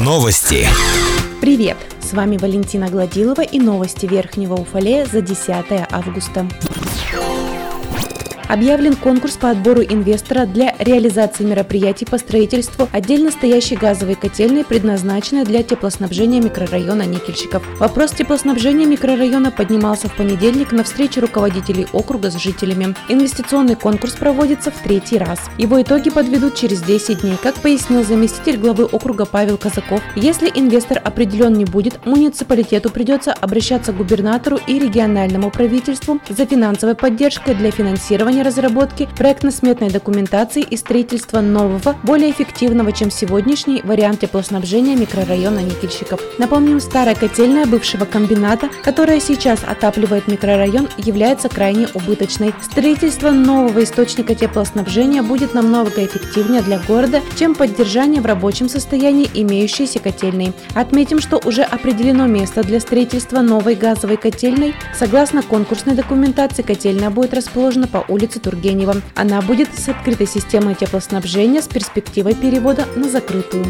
Новости. Привет! С вами Валентина Гладилова и новости Верхнего Уфалея за 10 августа. Объявлен конкурс по отбору инвестора для реализации мероприятий по строительству отдельно стоящей газовой котельной, предназначенной для теплоснабжения микрорайона Никельщиков. Вопрос теплоснабжения микрорайона поднимался в понедельник на встрече руководителей округа с жителями. Инвестиционный конкурс проводится в третий раз. Его итоги подведут через 10 дней, как пояснил заместитель главы округа Павел Казаков. Если инвестор определен не будет, муниципалитету придется обращаться к губернатору и региональному правительству за финансовой поддержкой для финансирования плане разработки проектно-сметной документации и строительства нового, более эффективного, чем сегодняшний, вариант теплоснабжения микрорайона Никельщиков. Напомним, старая котельная бывшего комбината, которая сейчас отапливает микрорайон, является крайне убыточной. Строительство нового источника теплоснабжения будет намного эффективнее для города, чем поддержание в рабочем состоянии имеющейся котельной. Отметим, что уже определено место для строительства новой газовой котельной. Согласно конкурсной документации, котельная будет расположена по улице улице Тургенева. Она будет с открытой системой теплоснабжения с перспективой перевода на закрытую.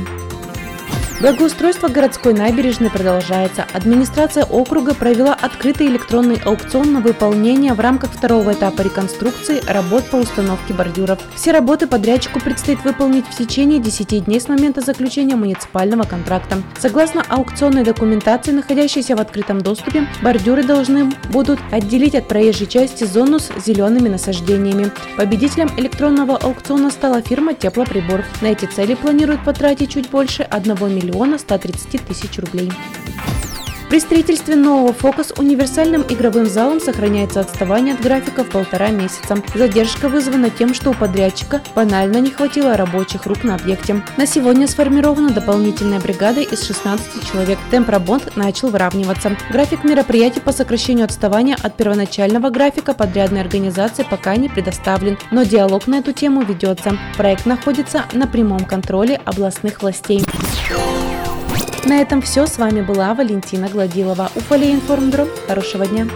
Благоустройство городской набережной продолжается. Администрация округа провела открытый электронный аукцион на выполнение в рамках второго этапа реконструкции работ по установке бордюров. Все работы подрядчику предстоит выполнить в течение 10 дней с момента заключения муниципального контракта. Согласно аукционной документации, находящейся в открытом доступе, бордюры должны будут отделить от проезжей части зону с зелеными насаждениями. Победителем электронного аукциона стала фирма «Теплоприбор». На эти цели планируют потратить чуть больше 1 миллиона миллиона 130 тысяч рублей. При строительстве нового «Фокус» универсальным игровым залом сохраняется отставание от графика в полтора месяца. Задержка вызвана тем, что у подрядчика банально не хватило рабочих рук на объекте. На сегодня сформирована дополнительная бригада из 16 человек. Темп работ начал выравниваться. График мероприятий по сокращению отставания от первоначального графика подрядной организации пока не предоставлен, но диалог на эту тему ведется. Проект находится на прямом контроле областных властей. На этом все. С вами была Валентина Гладилова. Уфалей информбюро. Хорошего дня.